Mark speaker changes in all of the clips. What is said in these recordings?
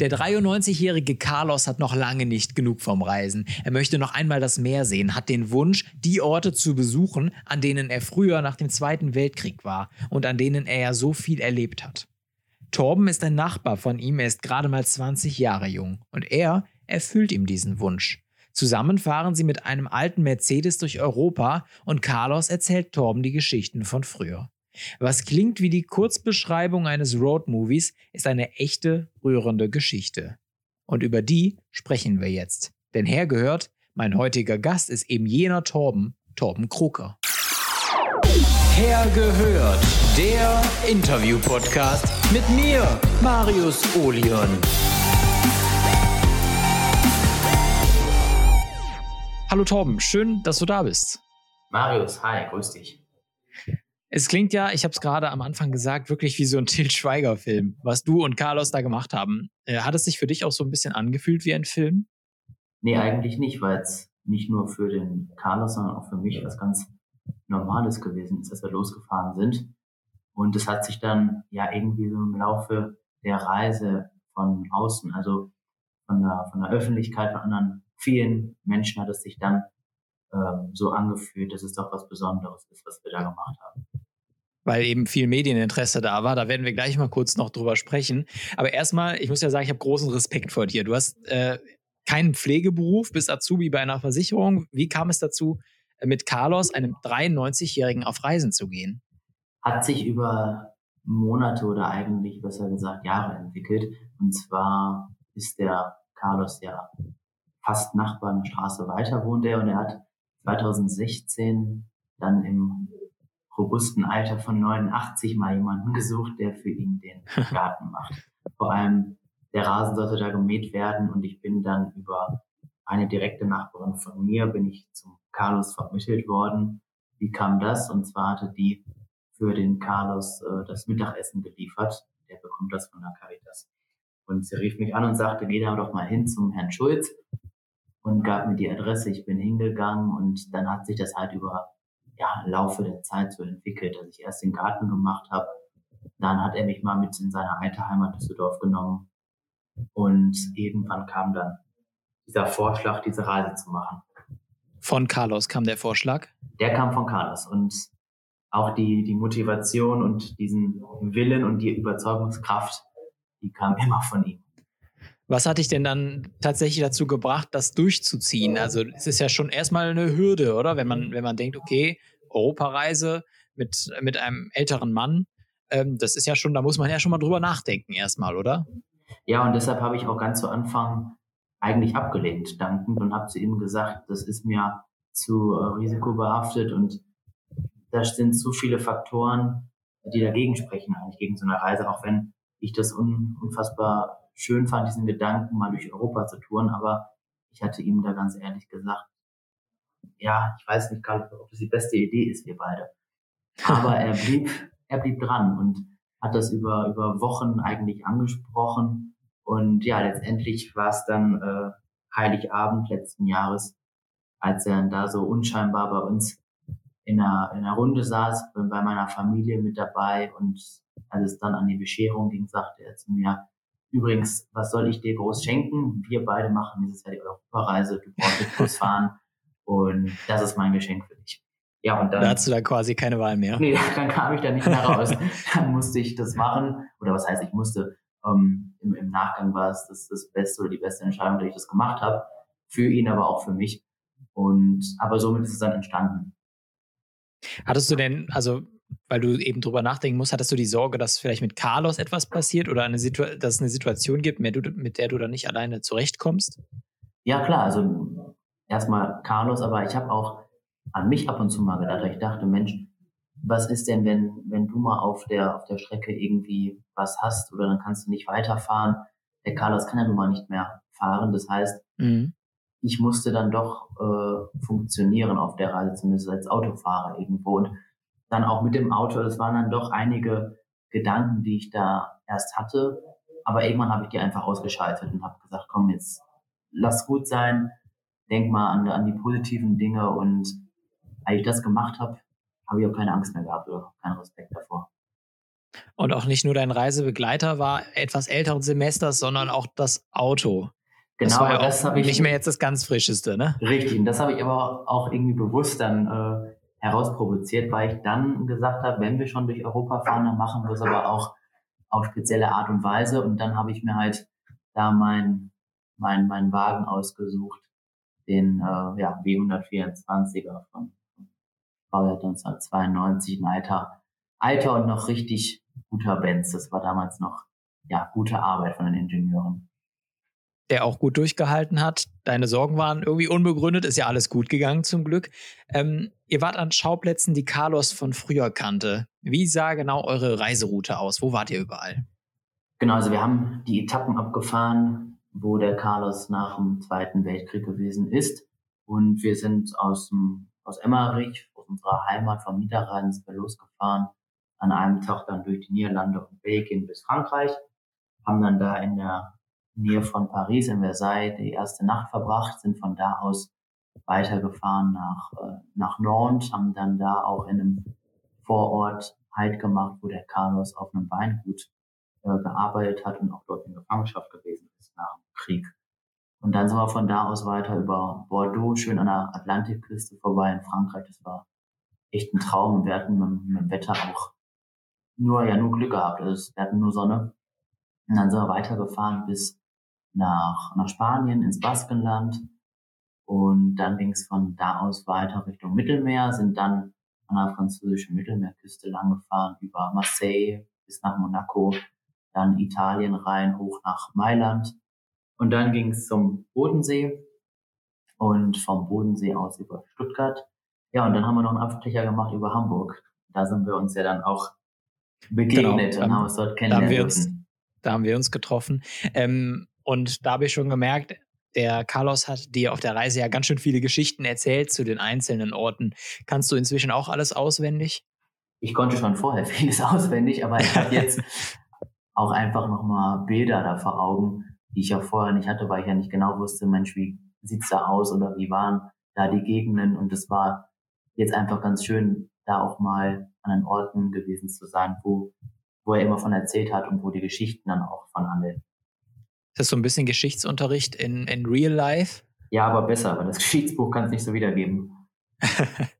Speaker 1: Der 93-jährige Carlos hat noch lange nicht genug vom Reisen. Er möchte noch einmal das Meer sehen, hat den Wunsch, die Orte zu besuchen, an denen er früher nach dem Zweiten Weltkrieg war und an denen er ja so viel erlebt hat. Torben ist ein Nachbar von ihm, er ist gerade mal 20 Jahre jung und er erfüllt ihm diesen Wunsch. Zusammen fahren sie mit einem alten Mercedes durch Europa und Carlos erzählt Torben die Geschichten von früher. Was klingt wie die Kurzbeschreibung eines Roadmovies, ist eine echte, rührende Geschichte. Und über die sprechen wir jetzt. Denn hergehört, mein heutiger Gast ist eben jener Torben, Torben Krucker. Hergehört, der Interview-Podcast mit mir, Marius Olion. Hallo Torben, schön, dass du da bist.
Speaker 2: Marius, hi, grüß dich.
Speaker 1: Es klingt ja, ich habe es gerade am Anfang gesagt, wirklich wie so ein Til Schweiger-Film, was du und Carlos da gemacht haben. Äh, hat es sich für dich auch so ein bisschen angefühlt wie ein Film?
Speaker 2: Nee, eigentlich nicht, weil es nicht nur für den Carlos, sondern auch für mich was ganz Normales gewesen ist, dass wir losgefahren sind. Und es hat sich dann ja irgendwie so im Laufe der Reise von außen, also von der, von der Öffentlichkeit, von anderen vielen Menschen hat es sich dann ähm, so angefühlt, dass es doch was Besonderes ist, was wir da gemacht haben.
Speaker 1: Weil eben viel Medieninteresse da war. Da werden wir gleich mal kurz noch drüber sprechen. Aber erstmal, ich muss ja sagen, ich habe großen Respekt vor dir. Du hast äh, keinen Pflegeberuf, bist Azubi bei einer Versicherung. Wie kam es dazu, äh, mit Carlos, einem 93-Jährigen, auf Reisen zu gehen?
Speaker 2: Hat sich über Monate oder eigentlich besser gesagt Jahre entwickelt. Und zwar ist der Carlos ja fast Nachbar eine Straße weiter wohnt er und er hat 2016 dann im robusten Alter von 89 mal jemanden gesucht, der für ihn den Garten macht. Vor allem der Rasen sollte da gemäht werden und ich bin dann über eine direkte Nachbarin von mir bin ich zum Carlos vermittelt worden. Wie kam das? Und zwar hatte die für den Carlos äh, das Mittagessen geliefert. Der bekommt das von der Caritas. Und sie rief mich an und sagte, geh da doch mal hin zum Herrn Schulz und gab mir die Adresse. Ich bin hingegangen und dann hat sich das halt über ja, Laufe der Zeit so entwickelt, dass ich erst den Garten gemacht habe. Dann hat er mich mal mit in seine alte Heimat Düsseldorf genommen. Und irgendwann kam dann dieser Vorschlag, diese Reise zu machen.
Speaker 1: Von Carlos kam der Vorschlag?
Speaker 2: Der kam von Carlos. Und auch die, die Motivation und diesen Willen und die Überzeugungskraft, die kam immer von ihm.
Speaker 1: Was hat dich denn dann tatsächlich dazu gebracht, das durchzuziehen? Also es ist ja schon erstmal eine Hürde, oder? Wenn man, wenn man denkt, okay, Europareise mit, mit einem älteren Mann, ähm, das ist ja schon, da muss man ja schon mal drüber nachdenken erstmal, oder?
Speaker 2: Ja, und deshalb habe ich auch ganz zu Anfang eigentlich abgelehnt, dankend, und habe zu ihm gesagt, das ist mir zu äh, risikobehaftet und da sind zu viele Faktoren, die dagegen sprechen, eigentlich gegen so eine Reise, auch wenn ich das un, unfassbar schön fand, diesen Gedanken mal durch Europa zu touren, aber ich hatte ihm da ganz ehrlich gesagt, ja, ich weiß nicht, Karl, ob das die beste Idee ist, wir beide. Aber er blieb, er blieb dran und hat das über, über Wochen eigentlich angesprochen. Und ja, letztendlich war es dann äh, Heiligabend letzten Jahres, als er dann da so unscheinbar bei uns in einer, in einer Runde saß, bei meiner Familie mit dabei und als es dann an die Bescherung ging, sagte er zu mir, Übrigens, was soll ich dir groß schenken? Wir beide machen dieses Jahr die Europareise. Du brauchst Bus fahren. Und das ist mein Geschenk für dich.
Speaker 1: Ja, und dann. Da hast du da quasi keine Wahl mehr.
Speaker 2: Nee, dann kam ich da nicht mehr raus. dann musste ich das machen. Oder was heißt, ich musste, ähm, im, im Nachgang war es das, das beste oder die beste Entscheidung, dass ich das gemacht habe. Für ihn, aber auch für mich. Und, aber somit ist es dann entstanden.
Speaker 1: Hattest du denn, also weil du eben drüber nachdenken musst, hattest du die Sorge, dass vielleicht mit Carlos etwas passiert oder eine dass es eine Situation gibt, mit der du dann nicht alleine zurechtkommst?
Speaker 2: Ja, klar. Also erstmal Carlos, aber ich habe auch an mich ab und zu mal gedacht. Ich dachte, Mensch, was ist denn, wenn, wenn du mal auf der, auf der Strecke irgendwie was hast oder dann kannst du nicht weiterfahren? Der Carlos kann ja nun mal nicht mehr fahren. Das heißt, mhm. ich musste dann doch äh, funktionieren auf der Reise, zumindest als Autofahrer irgendwo. Und dann auch mit dem Auto. Das waren dann doch einige Gedanken, die ich da erst hatte. Aber irgendwann habe ich die einfach ausgeschaltet und habe gesagt, komm, jetzt lass gut sein, denk mal an, an die positiven Dinge. Und als ich das gemacht habe, habe ich auch keine Angst mehr gehabt oder keinen Respekt davor.
Speaker 1: Und auch nicht nur dein Reisebegleiter war etwas älteren Semesters, sondern auch das Auto. Genau, das war ja das auch nicht mehr jetzt das ganz Frischeste, ne?
Speaker 2: Richtig, und das habe ich aber auch irgendwie bewusst dann äh, herausprovoziert, weil ich dann gesagt habe, wenn wir schon durch Europa fahren, dann machen wir es aber auch auf spezielle Art und Weise. Und dann habe ich mir halt da mein, mein, mein Wagen ausgesucht, den äh, ja, W124er von Baujahr 1992, ein alter, alter und noch richtig guter Benz. Das war damals noch ja, gute Arbeit von den Ingenieuren
Speaker 1: der auch gut durchgehalten hat. Deine Sorgen waren irgendwie unbegründet, ist ja alles gut gegangen zum Glück. Ähm, ihr wart an Schauplätzen, die Carlos von früher kannte. Wie sah genau eure Reiseroute aus? Wo wart ihr überall?
Speaker 2: Genau, also wir haben die Etappen abgefahren, wo der Carlos nach dem Zweiten Weltkrieg gewesen ist. Und wir sind aus, dem, aus Emmerich, aus unserer Heimat vom Niederrhein, losgefahren. An einem Tag dann durch die Niederlande und Belgien bis Frankreich. Haben dann da in der Nähe von Paris in Versailles die erste Nacht verbracht, sind von da aus weitergefahren nach, äh, nach Nantes, haben dann da auch in einem Vorort Halt gemacht, wo der Carlos auf einem Weingut gearbeitet hat und auch dort in Gefangenschaft gewesen ist nach dem Krieg. Und dann sind wir von da aus weiter über Bordeaux, schön an der Atlantikküste vorbei in Frankreich. Das war echt ein Traum. Wir hatten mit, mit dem Wetter auch nur, ja, nur Glück gehabt. Also wir hatten nur Sonne. Und dann sind wir weitergefahren bis nach, nach Spanien, ins Baskenland. Und dann ging es von da aus weiter Richtung Mittelmeer, sind dann an der französischen Mittelmeerküste langgefahren, über Marseille bis nach Monaco, dann Italien rein, hoch nach Mailand. Und dann ging es zum Bodensee und vom Bodensee aus über Stuttgart. Ja, und dann haben wir noch einen Abstecher gemacht über Hamburg. Da sind wir uns ja dann auch begegnet genau, und haben uns dort kennengelernt.
Speaker 1: Da haben wir uns, da haben wir uns getroffen. Ähm, und da habe ich schon gemerkt, der Carlos hat dir auf der Reise ja ganz schön viele Geschichten erzählt zu den einzelnen Orten. Kannst du inzwischen auch alles auswendig?
Speaker 2: Ich konnte schon vorher vieles auswendig, aber ich habe jetzt auch einfach nochmal Bilder da vor Augen, die ich ja vorher nicht hatte, weil ich ja nicht genau wusste, Mensch, wie sieht's da aus oder wie waren da die Gegenden und es war jetzt einfach ganz schön, da auch mal an den Orten gewesen zu sein, wo, wo er immer von erzählt hat und wo die Geschichten dann auch von handeln.
Speaker 1: Ist das so ein bisschen Geschichtsunterricht in, in Real Life?
Speaker 2: Ja, aber besser, weil das Geschichtsbuch kann es nicht so wiedergeben.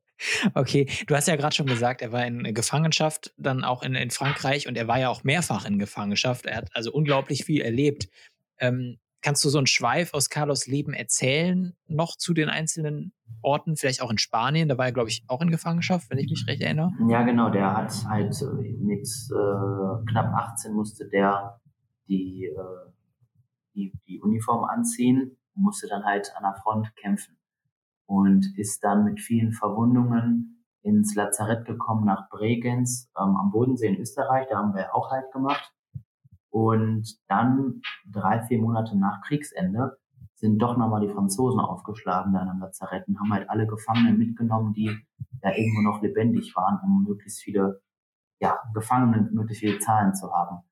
Speaker 1: okay, du hast ja gerade schon gesagt, er war in Gefangenschaft, dann auch in, in Frankreich und er war ja auch mehrfach in Gefangenschaft. Er hat also unglaublich viel erlebt. Ähm, kannst du so einen Schweif aus Carlos Leben erzählen, noch zu den einzelnen Orten, vielleicht auch in Spanien? Da war er, glaube ich, auch in Gefangenschaft, wenn ich mich recht erinnere.
Speaker 2: Ja, genau. Der hat halt mit äh, knapp 18 musste der die äh, die, die Uniform anziehen und musste dann halt an der Front kämpfen und ist dann mit vielen Verwundungen ins Lazarett gekommen nach Bregenz ähm, am Bodensee in Österreich. Da haben wir auch halt gemacht. Und dann drei, vier Monate nach Kriegsende sind doch nochmal die Franzosen aufgeschlagen da am Lazarett und haben halt alle Gefangenen mitgenommen, die da irgendwo noch lebendig waren, um möglichst viele, ja, Gefangene, möglichst viele Zahlen zu haben.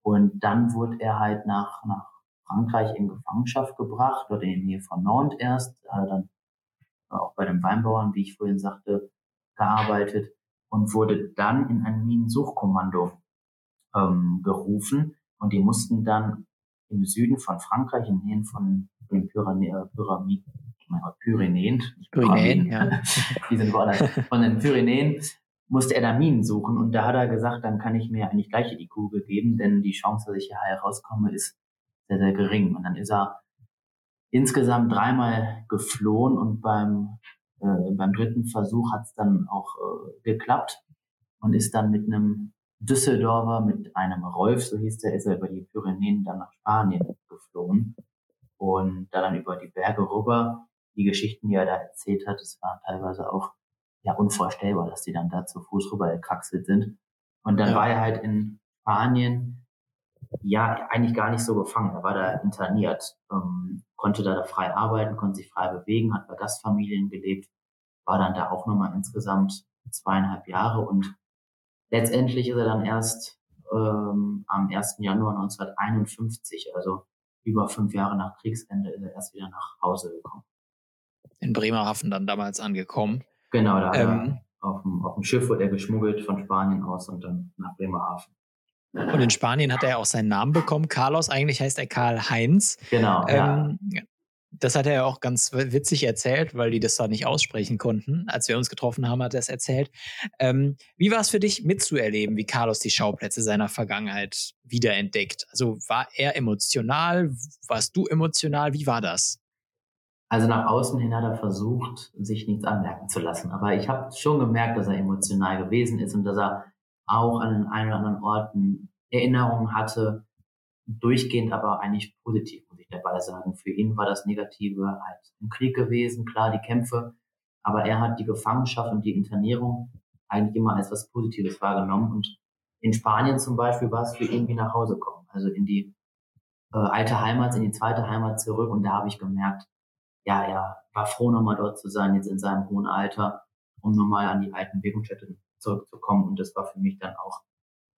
Speaker 2: Und dann wurde er halt nach, nach Frankreich in Gefangenschaft gebracht, dort in der Nähe von Nantes erst, hat er dann auch bei den Weinbauern, wie ich vorhin sagte, gearbeitet und wurde dann in ein Minensuchkommando ähm, gerufen und die mussten dann im Süden von Frankreich, in Nähe von, den Pyrenäen, Pyramid, Pyrenäen, Pyrenäen, ja. die sind woanders, von den Pyrenäen, musste er da Minen suchen und da hat er gesagt, dann kann ich mir eigentlich gleich die Kugel geben, denn die Chance, dass ich hier herauskomme, ist sehr, sehr gering. Und dann ist er insgesamt dreimal geflohen und beim, äh, beim dritten Versuch hat es dann auch äh, geklappt und ist dann mit einem Düsseldorfer, mit einem Rolf, so hieß der, ist er über die Pyrenäen dann nach Spanien geflohen und da dann über die Berge rüber. Die Geschichten, die er da erzählt hat, es war teilweise auch ja unvorstellbar, dass die dann da zu Fuß rüber gekraxelt sind. Und dann ja. war er halt in Spanien ja eigentlich gar nicht so gefangen. Er war da interniert, ähm, konnte da frei arbeiten, konnte sich frei bewegen, hat bei Gastfamilien gelebt, war dann da auch nochmal insgesamt zweieinhalb Jahre und letztendlich ist er dann erst ähm, am 1. Januar 1951, also über fünf Jahre nach Kriegsende, ist er erst wieder nach Hause gekommen.
Speaker 1: In Bremerhaven dann damals angekommen.
Speaker 2: Genau, da ähm, auf, dem, auf dem Schiff wurde er geschmuggelt von Spanien aus und dann nach Bremerhaven.
Speaker 1: Und in Spanien hat er auch seinen Namen bekommen. Carlos, eigentlich heißt er Karl Heinz.
Speaker 2: Genau. Ähm,
Speaker 1: ja. Das hat er ja auch ganz witzig erzählt, weil die das da nicht aussprechen konnten. Als wir uns getroffen haben, hat er es erzählt. Ähm, wie war es für dich mitzuerleben, wie Carlos die Schauplätze seiner Vergangenheit wiederentdeckt? Also war er emotional? Warst du emotional? Wie war das?
Speaker 2: Also nach außen hin hat er versucht, sich nichts anmerken zu lassen. Aber ich habe schon gemerkt, dass er emotional gewesen ist und dass er auch an den einen oder anderen Orten Erinnerungen hatte, durchgehend aber eigentlich positiv, muss ich dabei sagen. Für ihn war das Negative halt im Krieg gewesen, klar, die Kämpfe, aber er hat die Gefangenschaft und die Internierung eigentlich immer als was Positives wahrgenommen. Und in Spanien zum Beispiel war es für ihn wie nach Hause kommen, also in die äh, alte Heimat, in die zweite Heimat zurück. Und da habe ich gemerkt, ja, er war froh, nochmal dort zu sein, jetzt in seinem hohen Alter, um nochmal an die alten Wirkungsstätten zurückzukommen. Und das war für mich dann auch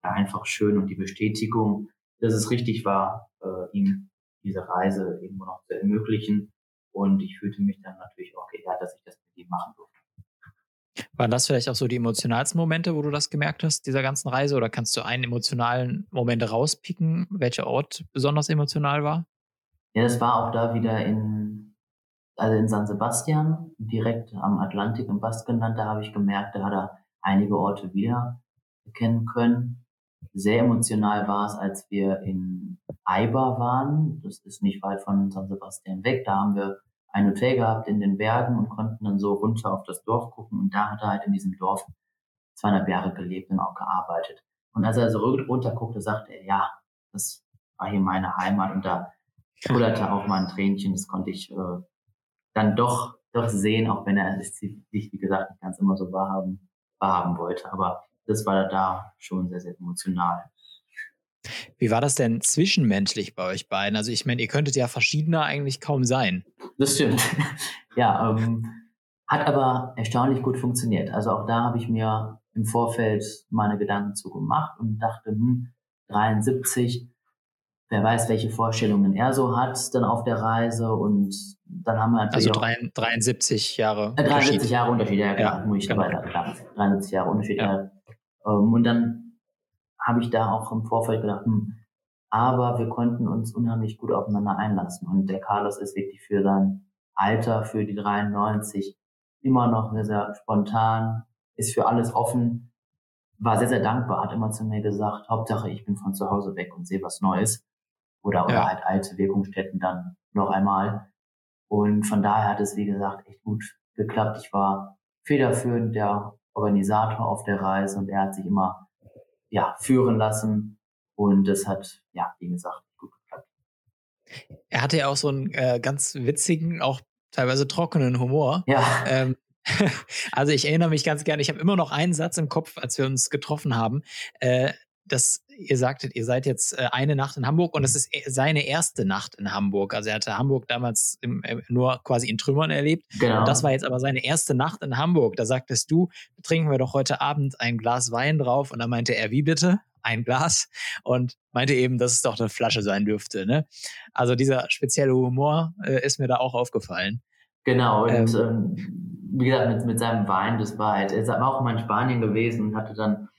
Speaker 2: einfach schön und die Bestätigung, dass es richtig war, äh, ihm diese Reise irgendwo noch zu ermöglichen. Und ich fühlte mich dann natürlich auch geehrt, dass ich das mit ihm machen durfte.
Speaker 1: Waren das vielleicht auch so die emotionalsten Momente, wo du das gemerkt hast, dieser ganzen Reise? Oder kannst du einen emotionalen Moment rauspicken, welcher Ort besonders emotional war?
Speaker 2: Ja, das war auch da wieder in, also in San Sebastian, direkt am Atlantik im Baskenland. Da habe ich gemerkt, da hat er einige Orte wieder erkennen können. Sehr emotional war es, als wir in Eiber waren. Das ist nicht weit von San Sebastian weg. Da haben wir ein Hotel gehabt in den Bergen und konnten dann so runter auf das Dorf gucken. Und da hat er halt in diesem Dorf zweieinhalb Jahre gelebt und auch gearbeitet. Und als er so runter guckte, sagte er, ja, das war hier meine Heimat. Und da kullerte auch mal ein Tränchen. Das konnte ich äh, dann doch, doch sehen, auch wenn er es sich, wie gesagt, nicht ganz immer so wahrhaben, wahrhaben wollte. Aber das war da schon sehr, sehr emotional.
Speaker 1: Wie war das denn zwischenmenschlich bei euch beiden? Also ich meine, ihr könntet ja verschiedener eigentlich kaum sein.
Speaker 2: Das stimmt. ja, ähm, hat aber erstaunlich gut funktioniert. Also auch da habe ich mir im Vorfeld meine Gedanken zu gemacht und dachte, hm, 73, wer weiß, welche Vorstellungen er so hat dann auf der Reise und dann haben wir
Speaker 1: natürlich Also 73 Jahre
Speaker 2: äh, 73 Jahre Unterschied, ja, klar, ja, muss ich genau. dabei klar. 73 Jahre Unterschied. Ja. Ähm, und dann habe ich da auch im Vorfeld gedacht, hm, aber wir konnten uns unheimlich gut aufeinander einlassen. Und der Carlos ist wirklich für sein Alter, für die 93, immer noch sehr, sehr spontan, ist für alles offen, war sehr, sehr dankbar, hat immer zu mir gesagt, Hauptsache ich bin von zu Hause weg und sehe was Neues. Oder, oder ja. halt alte Wirkungsstätten dann noch einmal. Und von daher hat es, wie gesagt, echt gut geklappt. Ich war federführend der Organisator auf der Reise und er hat sich immer ja, führen lassen und das hat, ja, wie gesagt, gut geklappt.
Speaker 1: Er hatte ja auch so einen äh, ganz witzigen, auch teilweise trockenen Humor.
Speaker 2: Ja.
Speaker 1: Ähm, also ich erinnere mich ganz gerne, ich habe immer noch einen Satz im Kopf, als wir uns getroffen haben. Äh, dass ihr sagtet, ihr seid jetzt äh, eine Nacht in Hamburg und es ist e, seine erste Nacht in Hamburg. Also er hatte Hamburg damals im, äh, nur quasi in Trümmern erlebt. Genau. Und das war jetzt aber seine erste Nacht in Hamburg. Da sagtest du, trinken wir doch heute Abend ein Glas Wein drauf. Und da meinte er, wie bitte? Ein Glas. Und meinte eben, dass es doch eine Flasche sein dürfte. Ne? Also dieser spezielle Humor äh, ist mir da auch aufgefallen.
Speaker 2: Genau, und ähm, ähm, wie gesagt, mit, mit seinem Wein, das war halt, er war auch mal in Spanien gewesen und hatte dann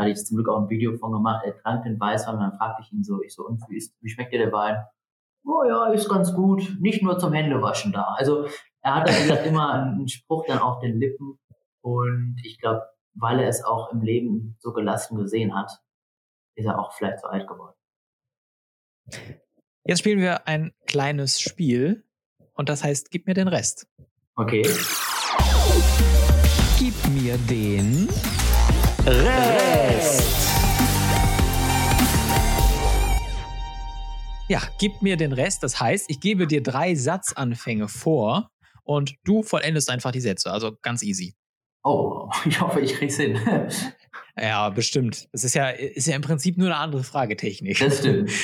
Speaker 2: da hatte ich zum Glück auch ein Video von gemacht. Er trank den Weißwein und dann fragte ich ihn so, ich so, und wie, ist, wie schmeckt dir der Wein? Oh ja, ist ganz gut. Nicht nur zum Händewaschen da. Also er hat, wie gesagt, immer einen Spruch dann auf den Lippen. Und ich glaube, weil er es auch im Leben so gelassen gesehen hat, ist er auch vielleicht so alt geworden.
Speaker 1: Jetzt spielen wir ein kleines Spiel und das heißt, gib mir den Rest.
Speaker 2: Okay.
Speaker 1: Gib mir den Rest. Ja, gib mir den Rest. Das heißt, ich gebe dir drei Satzanfänge vor und du vollendest einfach die Sätze. Also ganz easy.
Speaker 2: Oh, ich hoffe, ich krieg's hin.
Speaker 1: ja, bestimmt. Das ist ja, ist ja im Prinzip nur eine andere Fragetechnik.
Speaker 2: Das stimmt.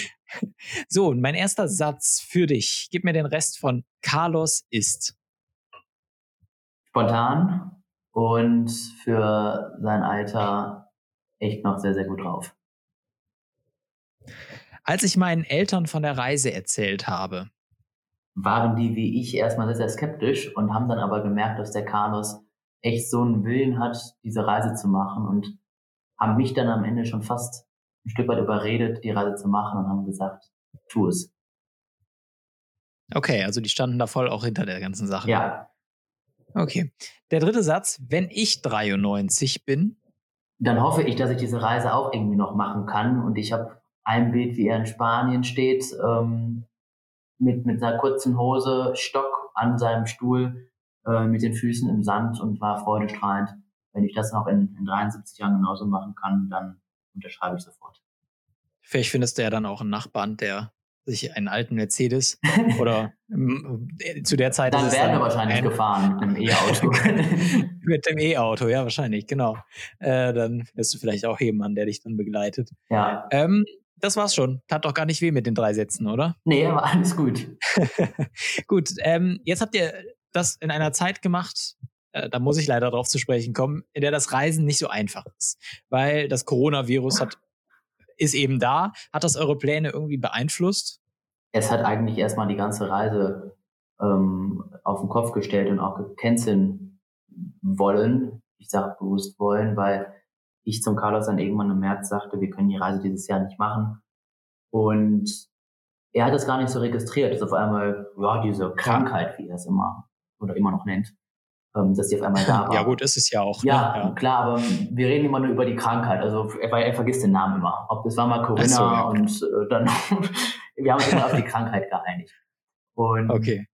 Speaker 1: So, mein erster Satz für dich. Gib mir den Rest von Carlos ist.
Speaker 2: Spontan, und für sein Alter echt noch sehr, sehr gut drauf.
Speaker 1: Als ich meinen Eltern von der Reise erzählt habe,
Speaker 2: waren die wie ich erstmal sehr, sehr skeptisch und haben dann aber gemerkt, dass der Carlos echt so einen Willen hat, diese Reise zu machen und haben mich dann am Ende schon fast ein Stück weit überredet, die Reise zu machen und haben gesagt, tu es.
Speaker 1: Okay, also die standen da voll auch hinter der ganzen Sache.
Speaker 2: Ja.
Speaker 1: Okay. Der dritte Satz, wenn ich 93 bin.
Speaker 2: Dann hoffe ich, dass ich diese Reise auch irgendwie noch machen kann. Und ich habe ein Bild, wie er in Spanien steht, ähm, mit, mit einer kurzen Hose, Stock an seinem Stuhl, äh, mit den Füßen im Sand und war freudestrahlend. Wenn ich das noch in, in 73 Jahren genauso machen kann, dann unterschreibe ich sofort.
Speaker 1: Vielleicht findest du ja dann auch einen Nachbarn, der sich einen alten Mercedes oder äh, zu der Zeit.
Speaker 2: Dann werden wir wahrscheinlich gefahren mit einem E-Auto.
Speaker 1: mit dem E-Auto, ja, wahrscheinlich, genau. Äh, dann wirst du vielleicht auch jemanden, der dich dann begleitet.
Speaker 2: Ja.
Speaker 1: Ähm, das war's schon. Tat doch gar nicht weh mit den drei Sätzen, oder?
Speaker 2: Nee, aber alles gut.
Speaker 1: gut, ähm, jetzt habt ihr das in einer Zeit gemacht, äh, da muss ich leider drauf zu sprechen kommen, in der das Reisen nicht so einfach ist. Weil das Coronavirus hat ist eben da. Hat das eure Pläne irgendwie beeinflusst?
Speaker 2: Es hat eigentlich erstmal die ganze Reise ähm, auf den Kopf gestellt und auch canceln wollen. Ich sage bewusst wollen, weil ich zum Carlos dann irgendwann im März sagte, wir können die Reise dieses Jahr nicht machen. Und er hat das gar nicht so registriert. Das ist auf einmal, ja, diese Krankheit, wie er es immer oder immer noch nennt, dass die auf einmal da war.
Speaker 1: Ja, gut, ist es ja auch.
Speaker 2: Ja, ne? ja, klar, aber wir reden immer nur über die Krankheit. Also er, er vergisst den Namen immer. Ob das war mal Corinna so, ja. und äh, dann wir haben uns immer auf die Krankheit geeinigt. Und
Speaker 1: okay.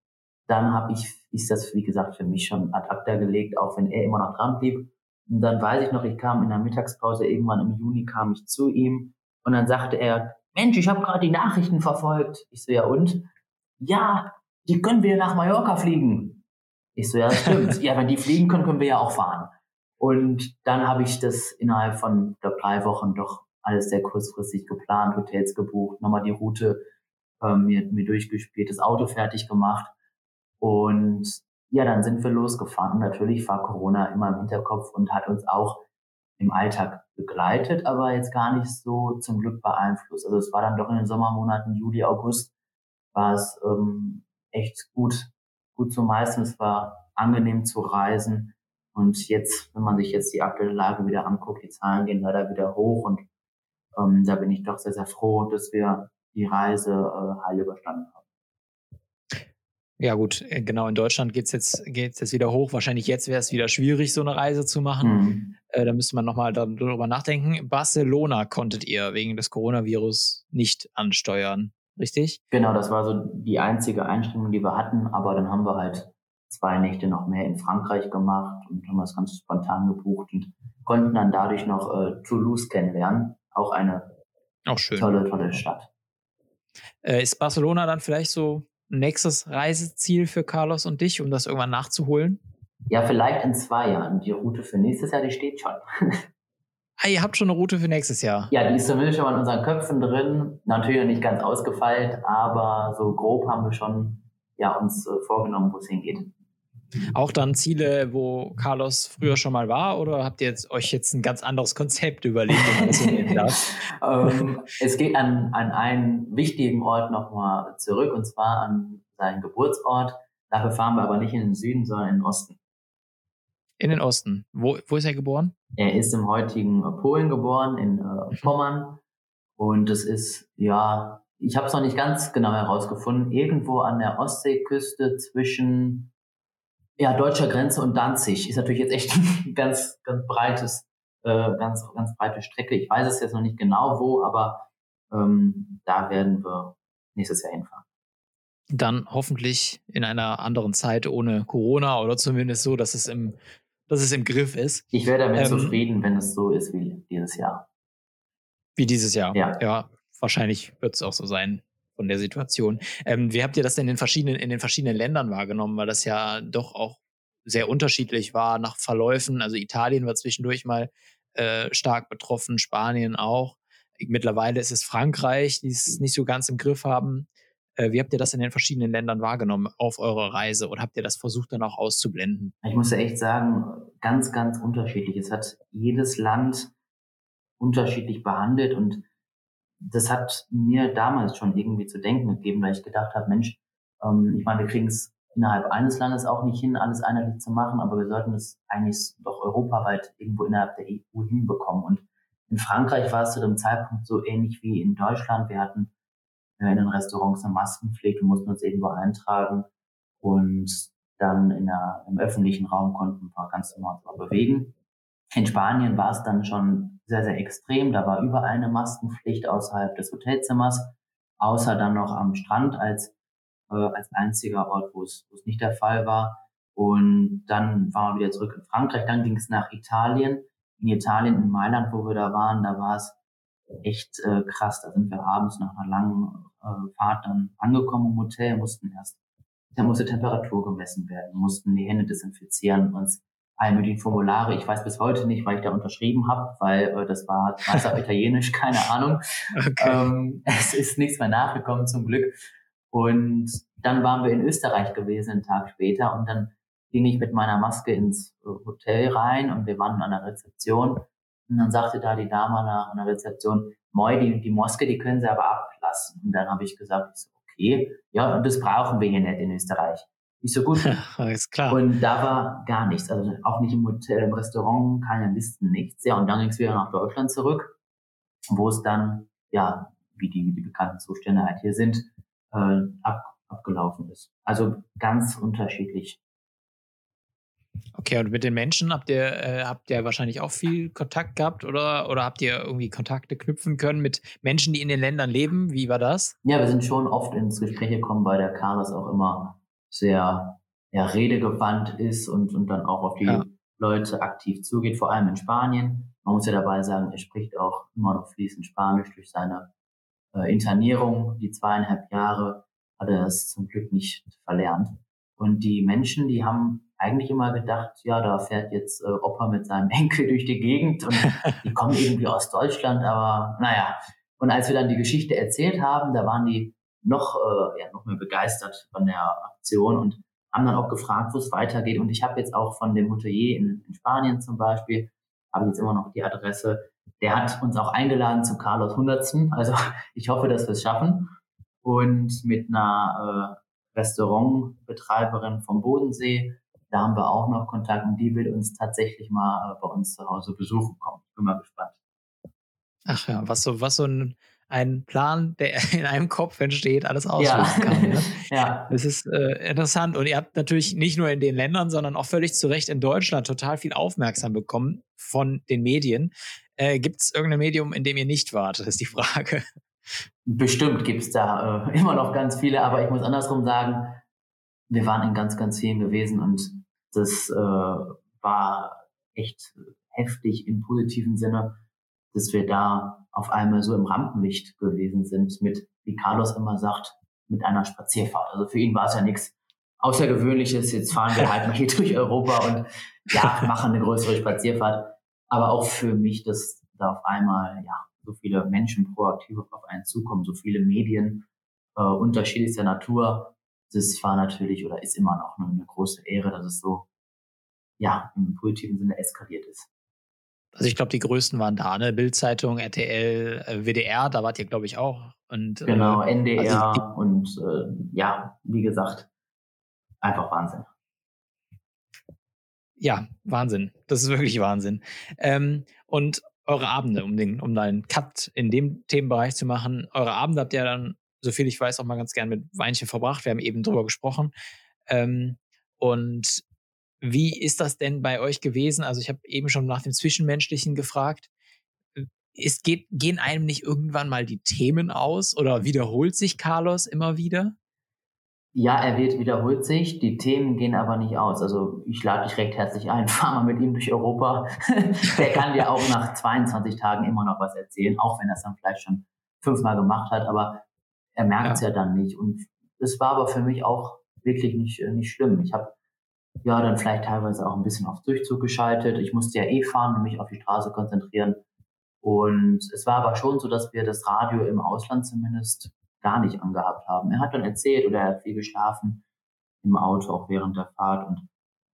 Speaker 2: dann habe ich, ist das wie gesagt für mich schon ad acta gelegt, auch wenn er immer noch dran blieb. Und dann weiß ich noch, ich kam in der Mittagspause irgendwann im Juni kam ich zu ihm und dann sagte er, Mensch, ich habe gerade die Nachrichten verfolgt. Ich so ja und ja, die können wir nach Mallorca fliegen. Ich so, ja, das stimmt. ja, wenn die fliegen können, können wir ja auch fahren. Und dann habe ich das innerhalb von glaub, drei Wochen doch alles sehr kurzfristig geplant, Hotels gebucht, nochmal die Route ähm, mir, mir durchgespielt, das Auto fertig gemacht. Und ja, dann sind wir losgefahren. Und natürlich war Corona immer im Hinterkopf und hat uns auch im Alltag begleitet, aber jetzt gar nicht so zum Glück beeinflusst. Also es war dann doch in den Sommermonaten Juli, August, war es ähm, echt gut gut zu meistern. Es war angenehm zu reisen. Und jetzt, wenn man sich jetzt die aktuelle Lage wieder anguckt, die Zahlen gehen leider wieder hoch und ähm, da bin ich doch sehr, sehr froh, dass wir die Reise äh, heil überstanden haben.
Speaker 1: Ja gut, äh, genau, in Deutschland geht's jetzt, geht's jetzt wieder hoch. Wahrscheinlich jetzt wäre es wieder schwierig, so eine Reise zu machen. Mhm. Äh, da müsste man nochmal darüber nachdenken. Barcelona konntet ihr wegen des Coronavirus nicht ansteuern richtig?
Speaker 2: Genau, das war so die einzige Einstellung, die wir hatten, aber dann haben wir halt zwei Nächte noch mehr in Frankreich gemacht und haben das ganz spontan gebucht und konnten dann dadurch noch äh, Toulouse kennenlernen. Auch eine
Speaker 1: auch
Speaker 2: tolle, tolle Stadt.
Speaker 1: Äh, ist Barcelona dann vielleicht so ein nächstes Reiseziel für Carlos und dich, um das irgendwann nachzuholen?
Speaker 2: Ja, vielleicht in zwei Jahren. Die Route für nächstes Jahr, die steht schon.
Speaker 1: Ah, ihr habt schon eine Route für nächstes Jahr.
Speaker 2: Ja, die ist zumindest schon mal in unseren Köpfen drin. Natürlich noch nicht ganz ausgefeilt, aber so grob haben wir schon ja, uns äh, vorgenommen, wo es hingeht.
Speaker 1: Auch dann Ziele, wo Carlos früher schon mal war, oder habt ihr jetzt, euch jetzt ein ganz anderes Konzept überlegt, wie man das
Speaker 2: ähm, es geht an, an einen wichtigen Ort nochmal zurück, und zwar an seinen Geburtsort. Dafür fahren wir aber nicht in den Süden, sondern in den Osten.
Speaker 1: In den Osten. Wo, wo ist er geboren?
Speaker 2: Er ist im heutigen Polen geboren, in äh, Pommern. Und es ist, ja, ich habe es noch nicht ganz genau herausgefunden, irgendwo an der Ostseeküste zwischen ja, deutscher Grenze und Danzig. Ist natürlich jetzt echt ein ganz, ganz breites, äh, ganz, ganz breite Strecke. Ich weiß es jetzt noch nicht genau wo, aber ähm, da werden wir nächstes Jahr hinfahren
Speaker 1: dann hoffentlich in einer anderen Zeit ohne Corona oder zumindest so, dass es im dass es im Griff ist.
Speaker 2: Ich wäre damit ähm, zufrieden, wenn es so ist wie dieses Jahr.
Speaker 1: Wie dieses Jahr.
Speaker 2: Ja.
Speaker 1: Ja, wahrscheinlich wird es auch so sein von der Situation. Ähm, wie habt ihr das denn in verschiedenen, in den verschiedenen Ländern wahrgenommen? Weil das ja doch auch sehr unterschiedlich war nach Verläufen. Also Italien war zwischendurch mal äh, stark betroffen, Spanien auch. Mittlerweile ist es Frankreich, die es nicht so ganz im Griff haben. Äh, wie habt ihr das in den verschiedenen Ländern wahrgenommen auf eurer Reise oder habt ihr das versucht dann auch auszublenden?
Speaker 2: Ich muss ja echt sagen, ganz, ganz unterschiedlich. Es hat jedes Land unterschiedlich behandelt und das hat mir damals schon irgendwie zu denken gegeben, weil ich gedacht habe, Mensch, ähm, ich meine, wir kriegen es innerhalb eines Landes auch nicht hin, alles einheitlich zu machen, aber wir sollten es eigentlich doch europaweit irgendwo innerhalb der EU hinbekommen. Und in Frankreich war es zu dem Zeitpunkt so ähnlich wie in Deutschland. Wir hatten in den Restaurants eine Maskenpflicht und mussten uns irgendwo eintragen. Und dann in der, im öffentlichen Raum konnten wir ganz normal bewegen. In Spanien war es dann schon sehr, sehr extrem. Da war überall eine Maskenpflicht außerhalb des Hotelzimmers, außer dann noch am Strand als, äh, als einziger Ort, wo es, nicht der Fall war. Und dann waren wir wieder zurück in Frankreich. Dann ging es nach Italien. In Italien, in Mailand, wo wir da waren, da war es echt äh, krass. Da sind wir abends nach einer langen äh, Fahrt dann angekommen im Hotel, mussten erst, da musste Temperatur gemessen werden, mussten die Hände desinfizieren, uns all möglichen Formulare, ich weiß bis heute nicht, weil ich da unterschrieben habe, weil äh, das war meist auf Italienisch, keine Ahnung. Okay. Ähm, es ist nichts mehr nachgekommen zum Glück. Und dann waren wir in Österreich gewesen, einen Tag später, und dann ging ich mit meiner Maske ins äh, Hotel rein und wir waren an der Rezeption. Und dann sagte da die Dame an der Rezeption, Moi, die, die Maske, die können Sie aber ablassen. Und dann habe ich gesagt, ich so, okay, ja, und das brauchen wir hier nicht in Österreich. Ich so gut.
Speaker 1: Alles klar.
Speaker 2: Und da war gar nichts. Also auch nicht im Hotel, im Restaurant, keine Listen, nichts. Ja, und dann ging es wieder nach Deutschland zurück, wo es dann, ja, wie die, wie die bekannten Zustände halt hier sind, äh, ab, abgelaufen ist. Also ganz unterschiedlich.
Speaker 1: Okay, und mit den Menschen habt ihr, äh, habt ihr wahrscheinlich auch viel Kontakt gehabt oder, oder habt ihr irgendwie Kontakte knüpfen können mit Menschen, die in den Ländern leben? Wie war das?
Speaker 2: Ja, wir sind schon oft ins Gespräch gekommen, weil der Carlos auch immer sehr ja, redegewandt ist und, und dann auch auf die ja. Leute aktiv zugeht, vor allem in Spanien. Man muss ja dabei sagen, er spricht auch immer noch fließend Spanisch durch seine äh, Internierung. Die zweieinhalb Jahre hat er es zum Glück nicht verlernt. Und die Menschen, die haben eigentlich immer gedacht, ja, da fährt jetzt äh, Opa mit seinem Enkel durch die Gegend und die kommen irgendwie aus Deutschland, aber naja. Und als wir dann die Geschichte erzählt haben, da waren die noch, äh, ja, noch mehr begeistert von der Aktion und haben dann auch gefragt, wo es weitergeht. Und ich habe jetzt auch von dem Hotelier in, in Spanien zum Beispiel, habe jetzt immer noch die Adresse, der hat uns auch eingeladen zu Carlos Hundertsten. Also ich hoffe, dass wir es schaffen. Und mit einer äh, Restaurantbetreiberin vom Bodensee da haben wir auch noch Kontakt und die will uns tatsächlich mal äh, bei uns zu Hause besuchen kommen. Bin mal gespannt.
Speaker 1: Ach ja, was so, was so ein, ein Plan, der in einem Kopf entsteht, alles auslösen ja. kann. Ne? ja. Das ist äh, interessant. Und ihr habt natürlich nicht nur in den Ländern, sondern auch völlig zu Recht in Deutschland total viel Aufmerksam bekommen von den Medien. Äh, Gibt es irgendein Medium, in dem ihr nicht wart? Das ist die Frage.
Speaker 2: Bestimmt gibt es da äh, immer noch ganz viele, aber ich muss andersrum sagen, wir waren in ganz, ganz vielen gewesen und das äh, war echt heftig im positiven Sinne, dass wir da auf einmal so im Rampenlicht gewesen sind mit, wie Carlos immer sagt, mit einer Spazierfahrt. Also für ihn war es ja nichts Außergewöhnliches. Jetzt fahren wir halt mal hier durch Europa und ja, machen eine größere Spazierfahrt. Aber auch für mich, dass da auf einmal ja so viele Menschen proaktiv auf einen zukommen, so viele Medien äh, unterschiedlichster Natur das war natürlich oder ist immer noch eine, große Ehre, dass es so, ja, im positiven Sinne eskaliert ist.
Speaker 1: Also ich glaube, die größten waren da, ne? Bildzeitung, RTL, äh, WDR, da wart ihr, glaube ich, auch. Und,
Speaker 2: äh, genau, NDR also und äh, ja, wie gesagt, einfach Wahnsinn.
Speaker 1: Ja, Wahnsinn. Das ist wirklich Wahnsinn. Ähm, und eure Abende, um den, um einen Cut in dem Themenbereich zu machen, eure Abende habt ihr dann soviel ich weiß, auch mal ganz gern mit Weinchen verbracht. Wir haben eben drüber gesprochen. Ähm, und wie ist das denn bei euch gewesen? Also ich habe eben schon nach dem Zwischenmenschlichen gefragt. Ist, geht, gehen einem nicht irgendwann mal die Themen aus oder wiederholt sich Carlos immer wieder?
Speaker 2: Ja, er wird wiederholt sich, die Themen gehen aber nicht aus. Also ich lade dich recht herzlich ein, fahr mal mit ihm durch Europa. Der kann dir auch nach 22 Tagen immer noch was erzählen, auch wenn er es dann vielleicht schon fünfmal gemacht hat. Aber er merkt es ja. ja. dann nicht. Und das war aber für mich auch wirklich nicht, äh, nicht schlimm. Ich habe ja dann vielleicht teilweise auch ein bisschen auf Durchzug geschaltet. Ich musste ja eh fahren und mich auf die Straße konzentrieren. Und es war aber schon so, dass wir das Radio im Ausland zumindest gar nicht angehabt haben. Er hat dann erzählt oder er hat viel geschlafen im Auto, auch während der Fahrt. Und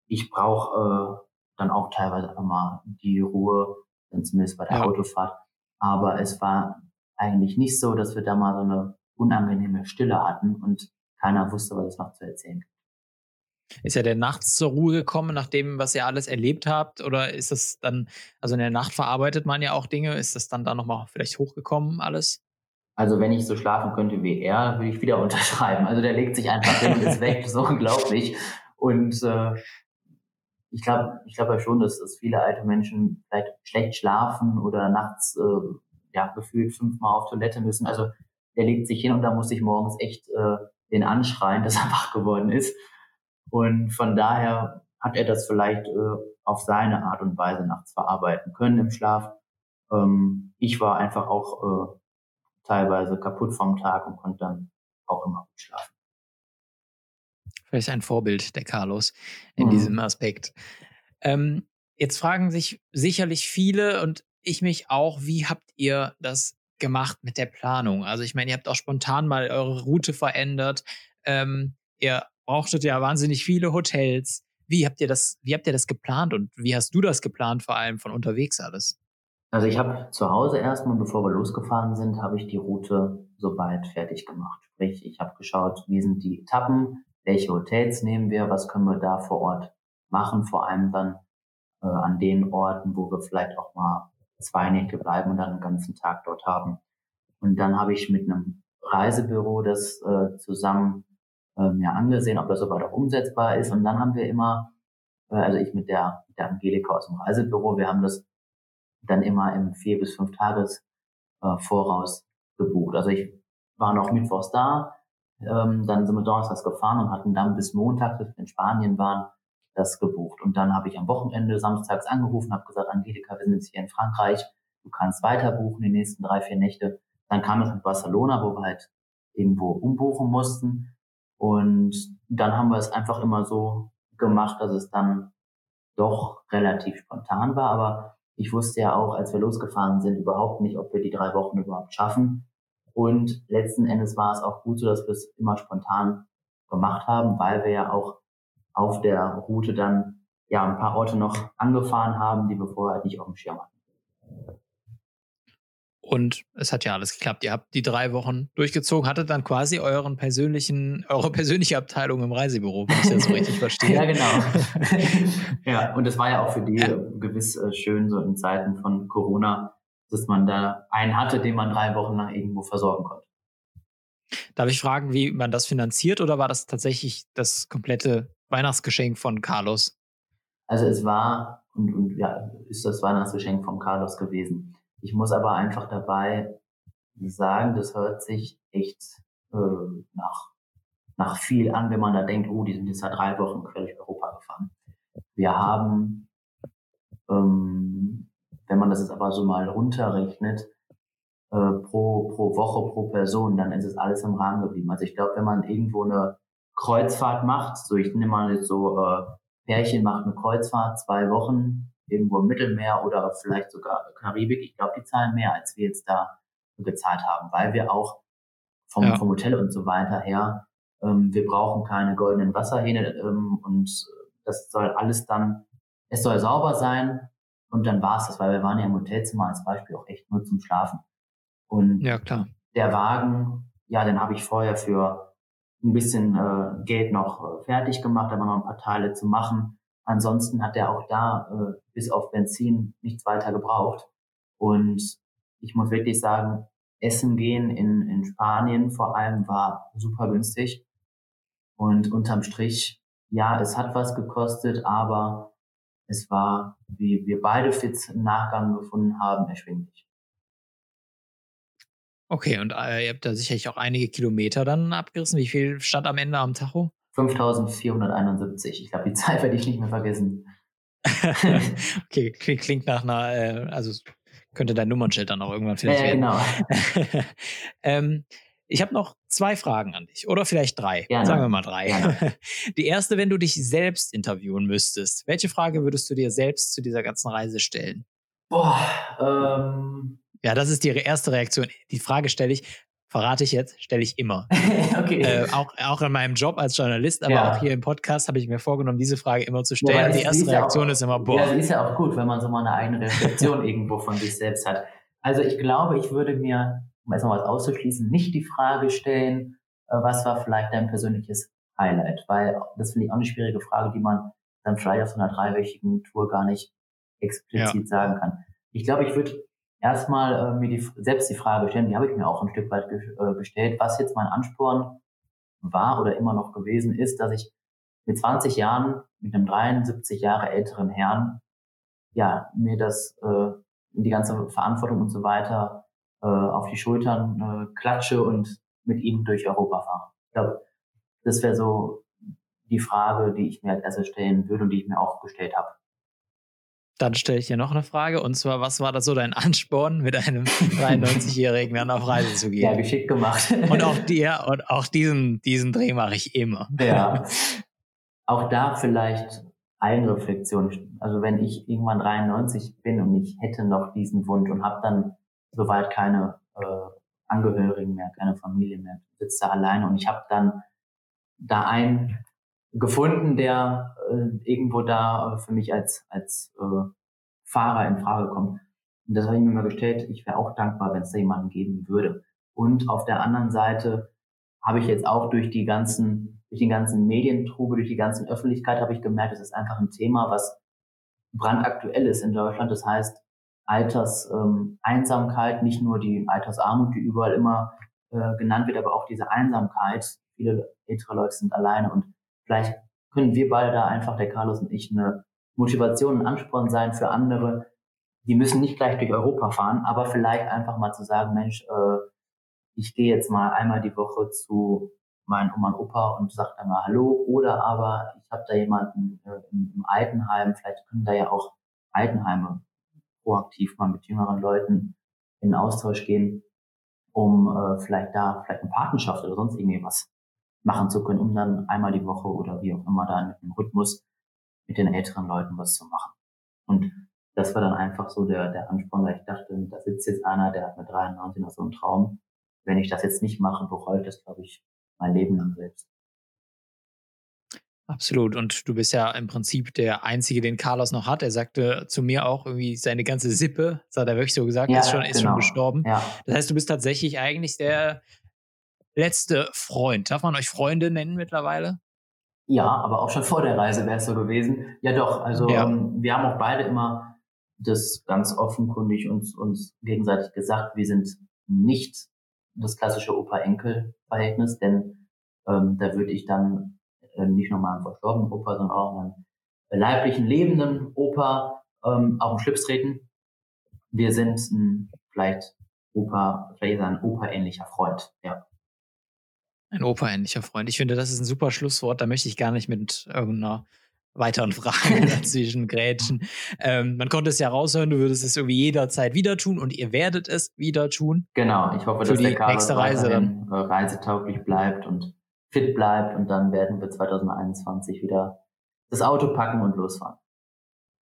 Speaker 2: ich brauche äh, dann auch teilweise einfach mal die Ruhe, zumindest bei der ja. Autofahrt. Aber es war eigentlich nicht so, dass wir da mal so eine unangenehme Stille hatten und keiner wusste, was es noch zu erzählen gibt.
Speaker 1: Ist er denn nachts zur Ruhe gekommen, nach dem, was ihr alles erlebt habt? Oder ist das dann, also in der Nacht verarbeitet man ja auch Dinge, ist das dann da nochmal vielleicht hochgekommen alles?
Speaker 2: Also wenn ich so schlafen könnte wie er, würde ich wieder unterschreiben. Also der legt sich einfach hin und ist weg, so unglaublich. Und äh, ich glaube ich glaube ja schon, dass, dass viele alte Menschen vielleicht schlecht schlafen oder nachts äh, ja gefühlt fünfmal auf Toilette müssen. Also der legt sich hin und da muss ich morgens echt äh, den anschreien, dass er wach geworden ist. Und von daher hat er das vielleicht äh, auf seine Art und Weise nachts verarbeiten können im Schlaf. Ähm, ich war einfach auch äh, teilweise kaputt vom Tag und konnte dann auch immer gut schlafen.
Speaker 1: Vielleicht ein Vorbild der Carlos in mhm. diesem Aspekt. Ähm, jetzt fragen sich sicherlich viele und ich mich auch, wie habt ihr das gemacht mit der Planung? Also ich meine, ihr habt auch spontan mal eure Route verändert. Ähm, ihr brauchtet ja wahnsinnig viele Hotels. Wie habt ihr das, wie habt ihr das geplant und wie hast du das geplant, vor allem von unterwegs alles?
Speaker 2: Also ich habe zu Hause erstmal, bevor wir losgefahren sind, habe ich die Route soweit fertig gemacht. Sprich, ich habe geschaut, wie sind die Etappen, welche Hotels nehmen wir, was können wir da vor Ort machen, vor allem dann äh, an den Orten, wo wir vielleicht auch mal zwei Nächte bleiben und dann einen ganzen Tag dort haben. Und dann habe ich mit einem Reisebüro das äh, zusammen äh, mir angesehen, ob das soweit auch umsetzbar ist. Und dann haben wir immer, äh, also ich mit der, der Angelika aus dem Reisebüro, wir haben das dann immer im vier bis fünf Tages äh, Voraus gebucht. Also ich war noch mittwochs da, ähm, dann sind wir donnerstags gefahren und hatten dann bis Montag, bis wir in Spanien waren, das gebucht. Und dann habe ich am Wochenende samstags angerufen, habe gesagt, Angelika, wir sind jetzt hier in Frankreich, du kannst weiter buchen die nächsten drei, vier Nächte. Dann kam es mit Barcelona, wo wir halt irgendwo umbuchen mussten. Und dann haben wir es einfach immer so gemacht, dass es dann doch relativ spontan war. Aber ich wusste ja auch, als wir losgefahren sind, überhaupt nicht, ob wir die drei Wochen überhaupt schaffen. Und letzten Endes war es auch gut so, dass wir es immer spontan gemacht haben, weil wir ja auch auf der Route dann ja ein paar Orte noch angefahren haben, die wir vorher halt nicht auf dem Schirm hatten.
Speaker 1: Und es hat ja alles geklappt. Ihr habt die drei Wochen durchgezogen, hattet dann quasi euren persönlichen, eure persönliche Abteilung im Reisebüro, wenn ich das so richtig verstehe.
Speaker 2: ja, genau. ja, und es war ja auch für die ja. gewiss äh, schön, so in Zeiten von Corona, dass man da einen hatte, den man drei Wochen lang irgendwo versorgen konnte.
Speaker 1: Darf ich fragen, wie man das finanziert oder war das tatsächlich das komplette Weihnachtsgeschenk von Carlos?
Speaker 2: Also es war und, und ja, ist das Weihnachtsgeschenk von Carlos gewesen. Ich muss aber einfach dabei sagen, das hört sich echt äh, nach, nach viel an, wenn man da denkt, oh, die sind jetzt seit drei Wochen quer durch Europa gefahren. Wir haben, ähm, wenn man das jetzt aber so mal runterrechnet, äh, pro, pro Woche, pro Person, dann ist es alles im Rahmen geblieben. Also ich glaube, wenn man irgendwo eine Kreuzfahrt macht, so ich nehme mal jetzt so, äh, Pärchen macht eine Kreuzfahrt, zwei Wochen, irgendwo im Mittelmeer oder vielleicht sogar Karibik. Ich glaube, die zahlen mehr, als wir jetzt da gezahlt haben, weil wir auch vom, ja. vom Hotel und so weiter her, ähm, wir brauchen keine goldenen Wasserhähne ähm, und das soll alles dann, es soll sauber sein und dann war es das, weil wir waren ja im Hotelzimmer als Beispiel auch echt nur zum Schlafen. Und
Speaker 1: ja, klar.
Speaker 2: der Wagen, ja, den habe ich vorher für ein bisschen äh, Geld noch äh, fertig gemacht, aber noch ein paar Teile zu machen. Ansonsten hat er auch da äh, bis auf Benzin nichts weiter gebraucht. Und ich muss wirklich sagen, Essen gehen in, in Spanien vor allem war super günstig. Und unterm Strich, ja, es hat was gekostet, aber es war, wie wir beide Fits im Nachgang gefunden haben, erschwinglich.
Speaker 1: Okay, und äh, ihr habt da sicherlich auch einige Kilometer dann abgerissen. Wie viel stand am Ende am Tacho?
Speaker 2: 5471. Ich glaube, die Zahl werde ich nicht mehr vergessen.
Speaker 1: okay, klingt nach einer, äh, also könnte dein Nummernschild dann auch irgendwann vielleicht
Speaker 2: ja,
Speaker 1: werden. Genau. ähm, ich habe noch zwei Fragen an dich oder vielleicht drei.
Speaker 2: Gerne.
Speaker 1: Sagen wir mal drei. Gerne. Die erste, wenn du dich selbst interviewen müsstest, welche Frage würdest du dir selbst zu dieser ganzen Reise stellen?
Speaker 2: Boah, ähm.
Speaker 1: Ja, das ist die erste Reaktion. Die Frage stelle ich, verrate ich jetzt, stelle ich immer.
Speaker 2: okay.
Speaker 1: Äh, auch, auch in meinem Job als Journalist, aber ja. auch hier im Podcast habe ich mir vorgenommen, diese Frage immer zu stellen. die erste Reaktion
Speaker 2: auch,
Speaker 1: ist immer, boah.
Speaker 2: Ja, sie ist ja auch gut, wenn man so mal eine eigene Reflexion irgendwo von sich selbst hat. Also ich glaube, ich würde mir, um erstmal was auszuschließen, nicht die Frage stellen, äh, was war vielleicht dein persönliches Highlight? Weil das finde ich auch eine schwierige Frage, die man dann vielleicht auf so einer dreiwöchigen Tour gar nicht explizit ja. sagen kann. Ich glaube, ich würde erstmal äh, mir die, selbst die Frage stellen, die habe ich mir auch ein Stück weit ge äh, gestellt, was jetzt mein Ansporn war oder immer noch gewesen ist, dass ich mit 20 Jahren mit einem 73 Jahre älteren Herrn ja mir das äh, die ganze Verantwortung und so weiter äh, auf die Schultern äh, klatsche und mit ihm durch Europa fahre. Ich glaube, das wäre so die Frage, die ich mir als erstes stellen würde und die ich mir auch gestellt habe.
Speaker 1: Dann stelle ich dir noch eine Frage und zwar, was war das so dein Ansporn, mit einem 93-Jährigen dann auf Reise zu gehen?
Speaker 2: Ja, geschickt gemacht.
Speaker 1: und auch dir und auch diesen, diesen Dreh mache ich immer.
Speaker 2: Ja. Auch da vielleicht Eigenreflexion. Also wenn ich irgendwann 93 bin und ich hätte noch diesen Wunsch und habe dann soweit keine äh, Angehörigen mehr, keine Familie mehr, sitze da alleine und ich habe dann da einen gefunden, der äh, irgendwo da äh, für mich als, als äh, Fahrer in Frage kommt. Und das habe ich mir mal gestellt, ich wäre auch dankbar, wenn es da jemanden geben würde. Und auf der anderen Seite habe ich jetzt auch durch die ganzen, durch den ganzen Medientrube, durch die ganzen Öffentlichkeit habe ich gemerkt, es ist einfach ein Thema, was brandaktuell ist in Deutschland. Das heißt, Alterseinsamkeit, ähm, nicht nur die Altersarmut, die überall immer äh, genannt wird, aber auch diese Einsamkeit. Viele ältere Leute sind alleine und vielleicht können wir beide da einfach, der Carlos und ich, eine Motivation, ein Ansporn sein für andere. Die müssen nicht gleich durch Europa fahren, aber vielleicht einfach mal zu sagen, Mensch, äh, ich gehe jetzt mal einmal die Woche zu meinen Oma und Opa und sage dann mal Hallo. Oder aber ich habe da jemanden äh, im, im Altenheim, vielleicht können da ja auch Altenheime proaktiv mal mit jüngeren Leuten in Austausch gehen, um äh, vielleicht da vielleicht eine Partnerschaft oder sonst irgendwie was machen zu können, um dann einmal die Woche oder wie auch immer da mit dem Rhythmus mit den älteren Leuten was zu machen. Und das war dann einfach so der, der Ansporn, weil ich dachte, da sitzt jetzt einer, der hat mit 93 noch so einen Traum. Wenn ich das jetzt nicht mache, bereue ich das, glaube ich, mein Leben lang selbst.
Speaker 1: Absolut. Und du bist ja im Prinzip der Einzige, den Carlos noch hat. Er sagte zu mir auch irgendwie, seine ganze Sippe, das hat er wirklich so gesagt, ja, ist, schon, ist schon genau. gestorben. Ja. Das heißt, du bist tatsächlich eigentlich der letzte Freund. Darf man euch Freunde nennen mittlerweile?
Speaker 2: Ja, aber auch schon vor der Reise wäre es so gewesen. Ja, doch. Also ja. Ähm, wir haben auch beide immer das ganz offenkundig uns, uns gegenseitig gesagt. Wir sind nicht das klassische Opa-Enkel-Verhältnis, denn ähm, da würde ich dann äh, nicht nur mal einen verstorbenen Opa, sondern auch einen leiblichen, lebenden Opa ähm, auf den Schlips treten. Wir sind ein, vielleicht Opa, vielleicht ein Opa-ähnlicher Freund, ja.
Speaker 1: Ein Opa-ähnlicher Freund. Ich finde, das ist ein super Schlusswort. Da möchte ich gar nicht mit irgendeiner weiteren Frage dazwischen grätschen. Ähm, man konnte es ja raushören, du würdest es irgendwie jederzeit wieder tun und ihr werdet es wieder tun.
Speaker 2: Genau, ich hoffe, dass die der Carlos nächste Reise dann äh, reisetauglich bleibt und fit bleibt und dann werden wir 2021 wieder das Auto packen und losfahren.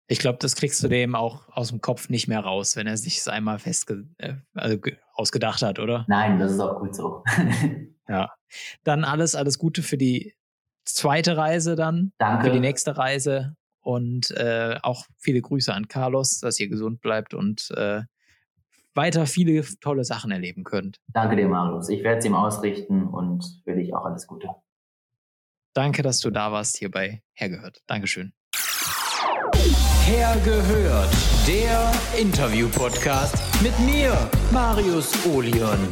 Speaker 1: Ich glaube, das kriegst du dem auch aus dem Kopf nicht mehr raus, wenn er sich es einmal fest äh, also ausgedacht hat, oder?
Speaker 2: Nein, das ist auch gut so.
Speaker 1: ja. Dann alles, alles Gute für die zweite Reise dann.
Speaker 2: Danke.
Speaker 1: Für die nächste Reise. Und äh, auch viele Grüße an Carlos, dass ihr gesund bleibt und äh, weiter viele tolle Sachen erleben könnt.
Speaker 2: Danke dir, Marius. Ich werde es ihm ausrichten und für dich auch alles Gute.
Speaker 1: Danke, dass du da warst hier bei Hergehört. Dankeschön. Hergehört, der Interview-Podcast mit mir, Marius Olion.